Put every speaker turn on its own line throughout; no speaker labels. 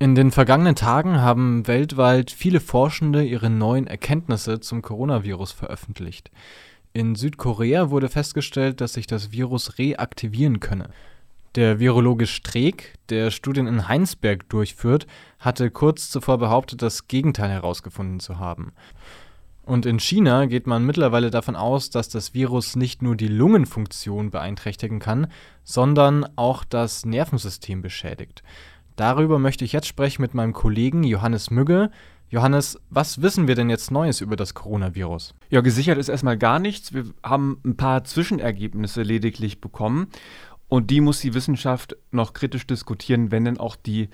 In den vergangenen Tagen haben weltweit viele Forschende ihre neuen Erkenntnisse zum Coronavirus veröffentlicht. In Südkorea wurde festgestellt, dass sich das Virus reaktivieren könne. Der Virologe Streeck, der Studien in Heinsberg durchführt, hatte kurz zuvor behauptet, das Gegenteil herausgefunden zu haben. Und in China geht man mittlerweile davon aus, dass das Virus nicht nur die Lungenfunktion beeinträchtigen kann, sondern auch das Nervensystem beschädigt. Darüber möchte ich jetzt sprechen mit meinem Kollegen Johannes Mügge. Johannes, was wissen wir denn jetzt Neues über das Coronavirus?
Ja, gesichert ist erstmal gar nichts. Wir haben ein paar Zwischenergebnisse lediglich bekommen. Und die muss die Wissenschaft noch kritisch diskutieren, wenn denn auch die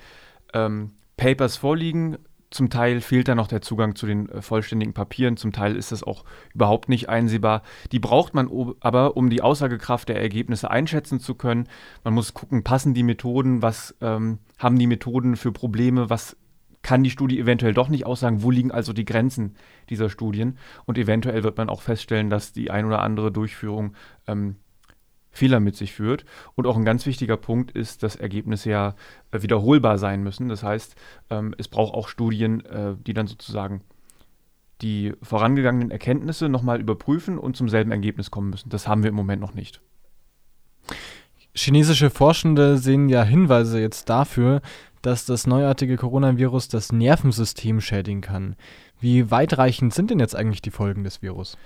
ähm, Papers vorliegen. Zum Teil fehlt da noch der Zugang zu den äh, vollständigen Papieren, zum Teil ist das auch überhaupt nicht einsehbar. Die braucht man aber, um die Aussagekraft der Ergebnisse einschätzen zu können. Man muss gucken, passen die Methoden, was ähm, haben die Methoden für Probleme, was kann die Studie eventuell doch nicht aussagen, wo liegen also die Grenzen dieser Studien. Und eventuell wird man auch feststellen, dass die ein oder andere Durchführung ähm, Fehler mit sich führt. Und auch ein ganz wichtiger Punkt ist, dass Ergebnisse ja äh, wiederholbar sein müssen. Das heißt, ähm, es braucht auch Studien, äh, die dann sozusagen die vorangegangenen Erkenntnisse nochmal überprüfen und zum selben Ergebnis kommen müssen. Das haben wir im Moment noch nicht.
Chinesische Forschende sehen ja Hinweise jetzt dafür, dass das neuartige Coronavirus das Nervensystem schädigen kann. Wie weitreichend sind denn jetzt eigentlich die Folgen des Virus?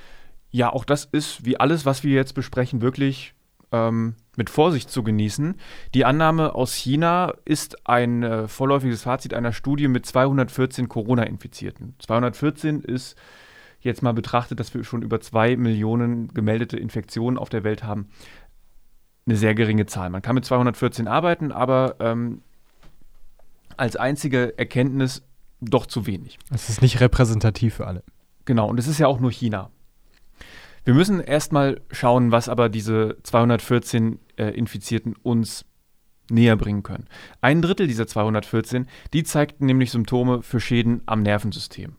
Ja, auch das ist wie alles, was wir jetzt besprechen, wirklich ähm, mit Vorsicht zu genießen. Die Annahme aus China ist ein äh, vorläufiges Fazit einer Studie mit 214 Corona-Infizierten. 214 ist jetzt mal betrachtet, dass wir schon über zwei Millionen gemeldete Infektionen auf der Welt haben, eine sehr geringe Zahl. Man kann mit 214 arbeiten, aber ähm, als einzige Erkenntnis doch zu wenig.
Es ist nicht repräsentativ für alle.
Genau, und es ist ja auch nur China. Wir müssen erstmal schauen, was aber diese 214 äh, Infizierten uns näher bringen können. Ein Drittel dieser 214, die zeigten nämlich Symptome für Schäden am Nervensystem.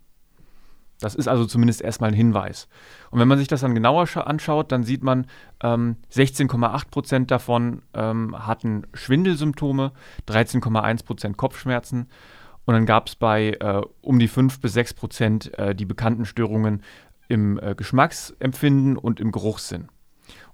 Das ist also zumindest erstmal ein Hinweis. Und wenn man sich das dann genauer anschaut, dann sieht man, ähm, 16,8 Prozent davon ähm, hatten Schwindelsymptome, 13,1 Prozent Kopfschmerzen. Und dann gab es bei äh, um die 5 bis 6 Prozent äh, die bekannten Störungen im äh, Geschmacksempfinden und im Geruchssinn.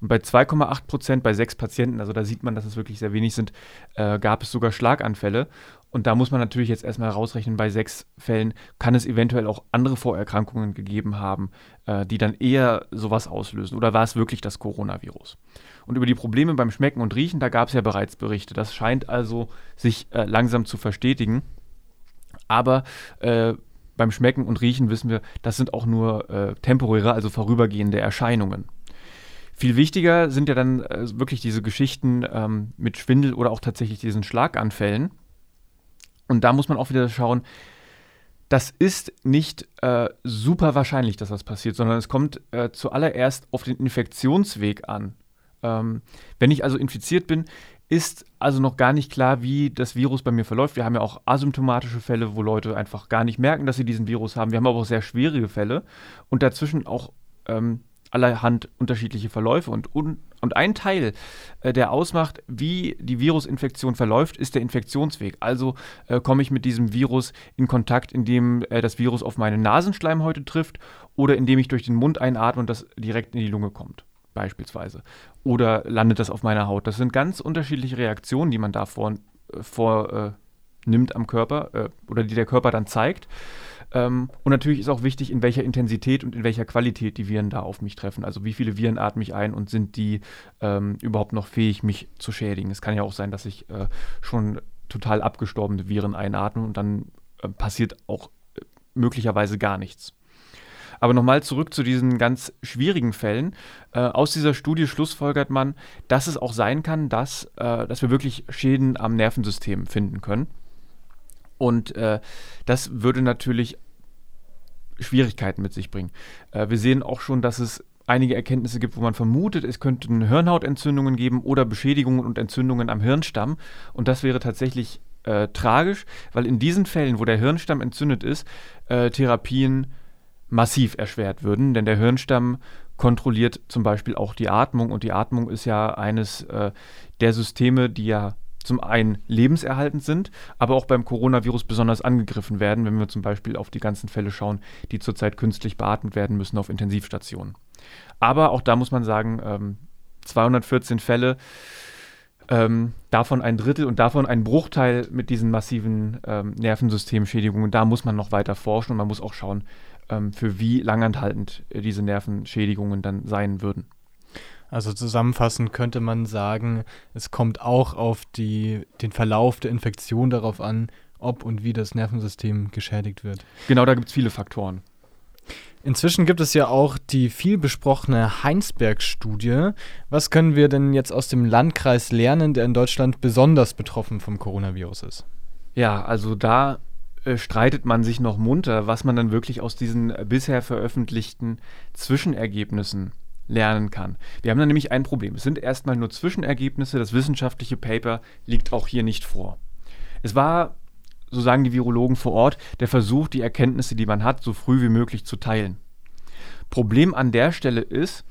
Und bei 2,8 Prozent bei sechs Patienten, also da sieht man, dass es wirklich sehr wenig sind, äh, gab es sogar Schlaganfälle. Und da muss man natürlich jetzt erstmal rausrechnen, bei sechs Fällen kann es eventuell auch andere Vorerkrankungen gegeben haben, äh, die dann eher sowas auslösen. Oder war es wirklich das Coronavirus? Und über die Probleme beim Schmecken und Riechen, da gab es ja bereits Berichte. Das scheint also sich äh, langsam zu verstetigen. Aber äh, beim Schmecken und Riechen wissen wir, das sind auch nur äh, temporäre, also vorübergehende Erscheinungen. Viel wichtiger sind ja dann äh, wirklich diese Geschichten ähm, mit Schwindel oder auch tatsächlich diesen Schlaganfällen. Und da muss man auch wieder schauen, das ist nicht äh, super wahrscheinlich, dass das passiert, sondern es kommt äh, zuallererst auf den Infektionsweg an. Ähm, wenn ich also infiziert bin, ist also noch gar nicht klar, wie das Virus bei mir verläuft. Wir haben ja auch asymptomatische Fälle, wo Leute einfach gar nicht merken, dass sie diesen Virus haben. Wir haben aber auch sehr schwierige Fälle und dazwischen auch ähm, allerhand unterschiedliche Verläufe. Und, un und ein Teil, äh, der ausmacht, wie die Virusinfektion verläuft, ist der Infektionsweg. Also äh, komme ich mit diesem Virus in Kontakt, indem äh, das Virus auf meine Nasenschleimhäute trifft oder indem ich durch den Mund einatme und das direkt in die Lunge kommt beispielsweise. Oder landet das auf meiner Haut? Das sind ganz unterschiedliche Reaktionen, die man da vornimmt vor, äh, am Körper äh, oder die der Körper dann zeigt. Ähm, und natürlich ist auch wichtig, in welcher Intensität und in welcher Qualität die Viren da auf mich treffen. Also wie viele Viren atme ich ein und sind die ähm, überhaupt noch fähig, mich zu schädigen. Es kann ja auch sein, dass ich äh, schon total abgestorbene Viren einatme und dann äh, passiert auch äh, möglicherweise gar nichts. Aber nochmal zurück zu diesen ganz schwierigen Fällen. Äh, aus dieser Studie schlussfolgert man, dass es auch sein kann, dass, äh, dass wir wirklich Schäden am Nervensystem finden können. Und äh, das würde natürlich Schwierigkeiten mit sich bringen. Äh, wir sehen auch schon, dass es einige Erkenntnisse gibt, wo man vermutet, es könnten Hirnhautentzündungen geben oder Beschädigungen und Entzündungen am Hirnstamm. Und das wäre tatsächlich äh, tragisch, weil in diesen Fällen, wo der Hirnstamm entzündet ist, äh, Therapien massiv erschwert würden, denn der Hirnstamm kontrolliert zum Beispiel auch die Atmung und die Atmung ist ja eines äh, der Systeme, die ja zum einen lebenserhaltend sind, aber auch beim Coronavirus besonders angegriffen werden, wenn wir zum Beispiel auf die ganzen Fälle schauen, die zurzeit künstlich beatmet werden müssen auf Intensivstationen. Aber auch da muss man sagen, ähm, 214 Fälle, ähm, davon ein Drittel und davon ein Bruchteil mit diesen massiven ähm, Nervensystemschädigungen. Da muss man noch weiter forschen und man muss auch schauen, für wie langanhaltend äh, diese Nervenschädigungen dann sein würden.
Also zusammenfassend könnte man sagen, es kommt auch auf die, den Verlauf der Infektion darauf an, ob und wie das Nervensystem geschädigt wird.
Genau, da gibt es viele Faktoren.
Inzwischen gibt es ja auch die viel besprochene Heinsberg-Studie. Was können wir denn jetzt aus dem Landkreis lernen, der in Deutschland besonders betroffen vom Coronavirus ist?
Ja, also da äh, streitet man sich noch munter, was man dann wirklich aus diesen äh, bisher veröffentlichten Zwischenergebnissen lernen kann. Wir haben da nämlich ein Problem. Es sind erstmal nur Zwischenergebnisse. Das wissenschaftliche Paper liegt auch hier nicht vor. Es war so sagen die Virologen vor Ort, der Versuch, die Erkenntnisse, die man hat, so früh wie möglich zu teilen. Problem an der Stelle ist,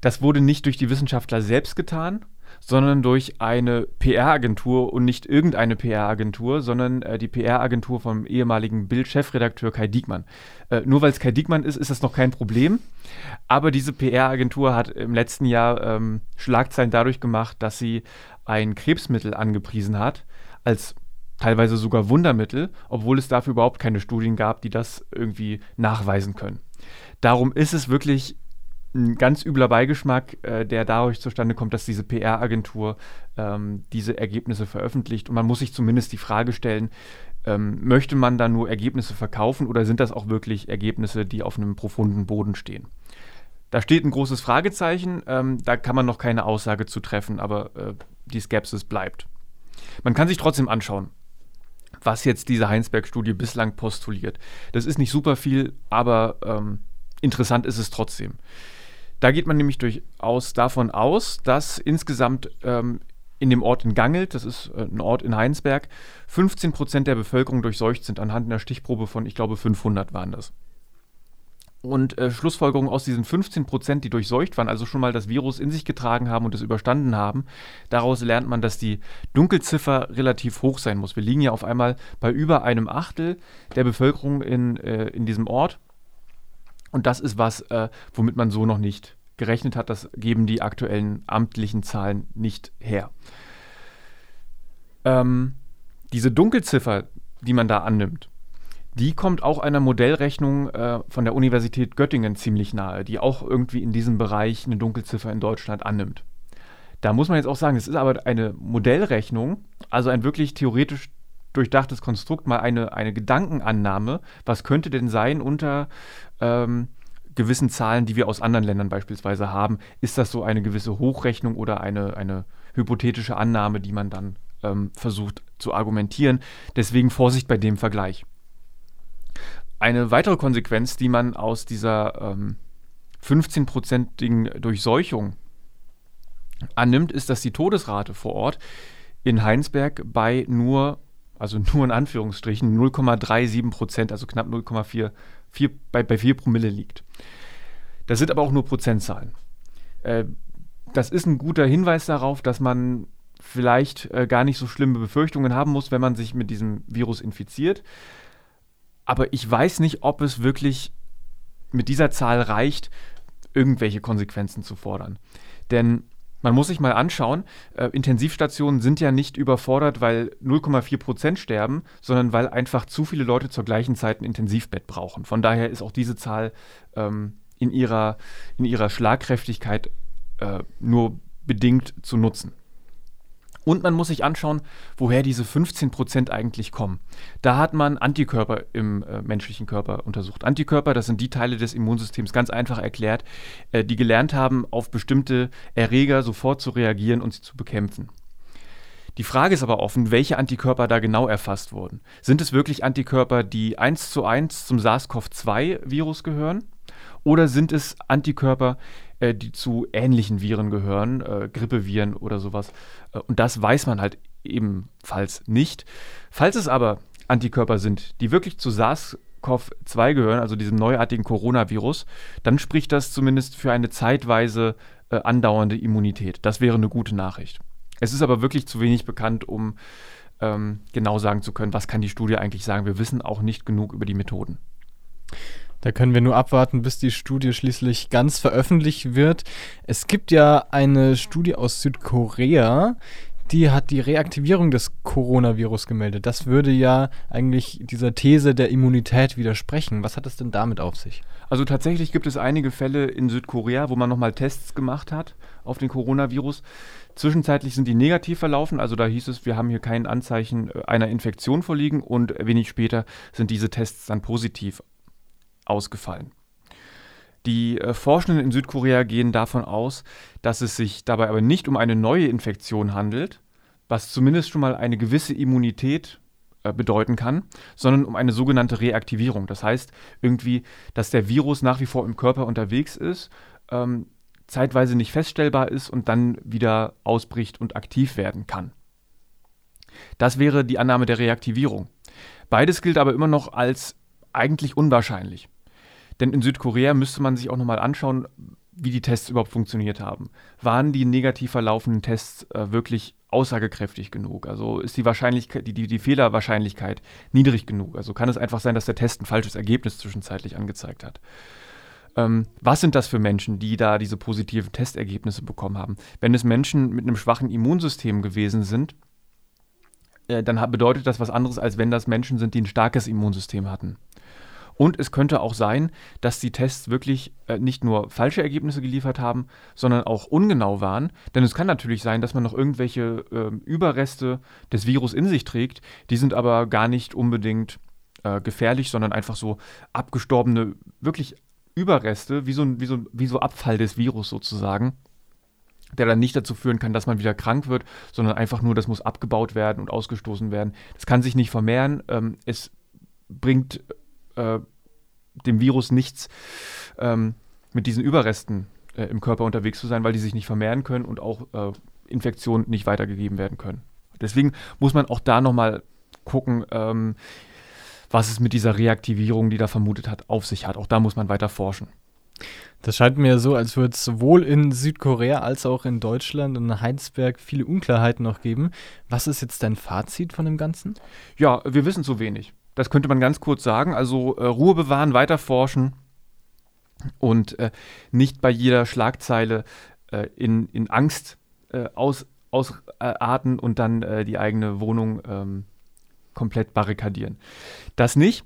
das wurde nicht durch die Wissenschaftler selbst getan, sondern durch eine PR-Agentur und nicht irgendeine PR-Agentur, sondern äh, die PR-Agentur vom ehemaligen Bild-Chefredakteur Kai Diekmann. Äh, nur weil es Kai Diekmann ist, ist das noch kein Problem. Aber diese PR-Agentur hat im letzten Jahr ähm, Schlagzeilen dadurch gemacht, dass sie ein Krebsmittel angepriesen hat als teilweise sogar Wundermittel, obwohl es dafür überhaupt keine Studien gab, die das irgendwie nachweisen können. Darum ist es wirklich ein ganz übler Beigeschmack, äh, der dadurch zustande kommt, dass diese PR-Agentur ähm, diese Ergebnisse veröffentlicht. Und man muss sich zumindest die Frage stellen, ähm, möchte man da nur Ergebnisse verkaufen oder sind das auch wirklich Ergebnisse, die auf einem profunden Boden stehen? Da steht ein großes Fragezeichen, ähm, da kann man noch keine Aussage zu treffen, aber äh, die Skepsis bleibt. Man kann sich trotzdem anschauen, was jetzt diese Heinsberg-Studie bislang postuliert. Das ist nicht super viel, aber ähm, interessant ist es trotzdem. Da geht man nämlich durchaus davon aus, dass insgesamt ähm, in dem Ort in Gangelt, das ist äh, ein Ort in Heinsberg, 15 Prozent der Bevölkerung durchseucht sind, anhand einer Stichprobe von, ich glaube, 500 waren das. Und äh, Schlussfolgerungen aus diesen 15 Prozent, die durchseucht waren, also schon mal das Virus in sich getragen haben und es überstanden haben, daraus lernt man, dass die Dunkelziffer relativ hoch sein muss. Wir liegen ja auf einmal bei über einem Achtel der Bevölkerung in, äh, in diesem Ort. Und das ist was, äh, womit man so noch nicht gerechnet hat. Das geben die aktuellen amtlichen Zahlen nicht her. Ähm, diese Dunkelziffer, die man da annimmt, die kommt auch einer Modellrechnung äh, von der Universität Göttingen ziemlich nahe, die auch irgendwie in diesem Bereich eine Dunkelziffer in Deutschland annimmt. Da muss man jetzt auch sagen, es ist aber eine Modellrechnung, also ein wirklich theoretisch durchdachtes Konstrukt, mal eine, eine Gedankenannahme, was könnte denn sein unter ähm, gewissen Zahlen, die wir aus anderen Ländern beispielsweise haben. Ist das so eine gewisse Hochrechnung oder eine, eine hypothetische Annahme, die man dann ähm, versucht zu argumentieren? Deswegen Vorsicht bei dem Vergleich. Eine weitere Konsequenz, die man aus dieser ähm, 15-prozentigen Durchseuchung annimmt, ist, dass die Todesrate vor Ort in Heinsberg bei nur, also nur in Anführungsstrichen, 0,37 Prozent, also knapp 0,4 bei, bei 4 Promille liegt. Das sind aber auch nur Prozentzahlen. Äh, das ist ein guter Hinweis darauf, dass man vielleicht äh, gar nicht so schlimme Befürchtungen haben muss, wenn man sich mit diesem Virus infiziert. Aber ich weiß nicht, ob es wirklich mit dieser Zahl reicht, irgendwelche Konsequenzen zu fordern. Denn man muss sich mal anschauen, äh, Intensivstationen sind ja nicht überfordert, weil 0,4 Prozent sterben, sondern weil einfach zu viele Leute zur gleichen Zeit ein Intensivbett brauchen. Von daher ist auch diese Zahl ähm, in, ihrer, in ihrer Schlagkräftigkeit äh, nur bedingt zu nutzen. Und man muss sich anschauen, woher diese 15 Prozent eigentlich kommen. Da hat man Antikörper im äh, menschlichen Körper untersucht. Antikörper, das sind die Teile des Immunsystems, ganz einfach erklärt, äh, die gelernt haben, auf bestimmte Erreger sofort zu reagieren und sie zu bekämpfen. Die Frage ist aber offen, welche Antikörper da genau erfasst wurden. Sind es wirklich Antikörper, die eins zu eins zum SARS-CoV-2-Virus gehören? Oder sind es Antikörper, äh, die zu ähnlichen Viren gehören, äh, Grippeviren oder sowas. Äh, und das weiß man halt ebenfalls nicht. Falls es aber Antikörper sind, die wirklich zu SARS-CoV-2 gehören, also diesem neuartigen Coronavirus, dann spricht das zumindest für eine zeitweise äh, andauernde Immunität. Das wäre eine gute Nachricht. Es ist aber wirklich zu wenig bekannt, um ähm, genau sagen zu können, was kann die Studie eigentlich sagen. Wir wissen auch nicht genug über die Methoden.
Da können wir nur abwarten, bis die Studie schließlich ganz veröffentlicht wird. Es gibt ja eine Studie aus Südkorea, die hat die Reaktivierung des Coronavirus gemeldet. Das würde ja eigentlich dieser These der Immunität widersprechen. Was hat es denn damit auf sich?
Also tatsächlich gibt es einige Fälle in Südkorea, wo man nochmal Tests gemacht hat auf den Coronavirus. Zwischenzeitlich sind die negativ verlaufen, also da hieß es, wir haben hier kein Anzeichen äh, einer Infektion vorliegen und wenig später sind diese Tests dann positiv ausgefallen. Die äh, Forschenden in Südkorea gehen davon aus, dass es sich dabei aber nicht um eine neue Infektion handelt, was zumindest schon mal eine gewisse Immunität äh, bedeuten kann, sondern um eine sogenannte Reaktivierung. Das heißt irgendwie, dass der Virus nach wie vor im Körper unterwegs ist, ähm, zeitweise nicht feststellbar ist und dann wieder ausbricht und aktiv werden kann. Das wäre die Annahme der Reaktivierung. Beides gilt aber immer noch als eigentlich unwahrscheinlich. Denn in Südkorea müsste man sich auch nochmal anschauen, wie die Tests überhaupt funktioniert haben. Waren die negativ verlaufenden Tests äh, wirklich aussagekräftig genug? Also ist die Wahrscheinlichkeit, die, die, die Fehlerwahrscheinlichkeit niedrig genug? Also kann es einfach sein, dass der Test ein falsches Ergebnis zwischenzeitlich angezeigt hat? Ähm, was sind das für Menschen, die da diese positiven Testergebnisse bekommen haben? Wenn es Menschen mit einem schwachen Immunsystem gewesen sind, äh, dann bedeutet das was anderes, als wenn das Menschen sind, die ein starkes Immunsystem hatten. Und es könnte auch sein, dass die Tests wirklich äh, nicht nur falsche Ergebnisse geliefert haben, sondern auch ungenau waren. Denn es kann natürlich sein, dass man noch irgendwelche äh, Überreste des Virus in sich trägt. Die sind aber gar nicht unbedingt äh, gefährlich, sondern einfach so abgestorbene, wirklich Überreste, wie so, wie, so, wie so Abfall des Virus sozusagen der dann nicht dazu führen kann, dass man wieder krank wird, sondern einfach nur, das muss abgebaut werden und ausgestoßen werden. Das kann sich nicht vermehren. Ähm, es bringt äh, dem Virus nichts, ähm, mit diesen Überresten äh, im Körper unterwegs zu sein, weil die sich nicht vermehren können und auch äh, Infektionen nicht weitergegeben werden können. Deswegen muss man auch da nochmal gucken, ähm, was es mit dieser Reaktivierung, die da vermutet hat, auf sich hat. Auch da muss man weiter forschen.
Das scheint mir so, als würde es sowohl in Südkorea als auch in Deutschland und in Heinsberg viele Unklarheiten noch geben. Was ist jetzt dein Fazit von dem Ganzen?
Ja, wir wissen zu wenig. Das könnte man ganz kurz sagen. Also äh, Ruhe bewahren, weiter forschen und äh, nicht bei jeder Schlagzeile äh, in, in Angst äh, aus, ausarten und dann äh, die eigene Wohnung ähm, komplett barrikadieren. Das nicht.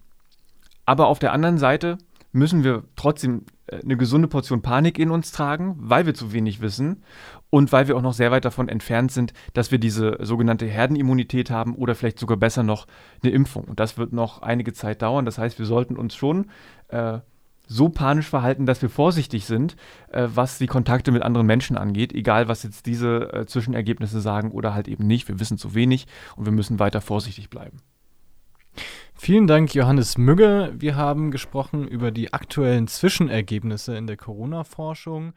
Aber auf der anderen Seite müssen wir trotzdem äh, eine gesunde Portion Panik in uns tragen, weil wir zu wenig wissen und weil wir auch noch sehr weit davon entfernt sind, dass wir diese sogenannte Herdenimmunität haben oder vielleicht sogar besser noch eine Impfung. Und das wird noch einige Zeit dauern. Das heißt, wir sollten uns schon äh, so panisch verhalten, dass wir vorsichtig sind, äh, was die Kontakte mit anderen Menschen angeht, egal was jetzt diese äh, Zwischenergebnisse sagen oder halt eben nicht. Wir wissen zu wenig und wir müssen weiter vorsichtig bleiben.
Vielen Dank, Johannes Mügge. Wir haben gesprochen über die aktuellen Zwischenergebnisse in der Corona-Forschung.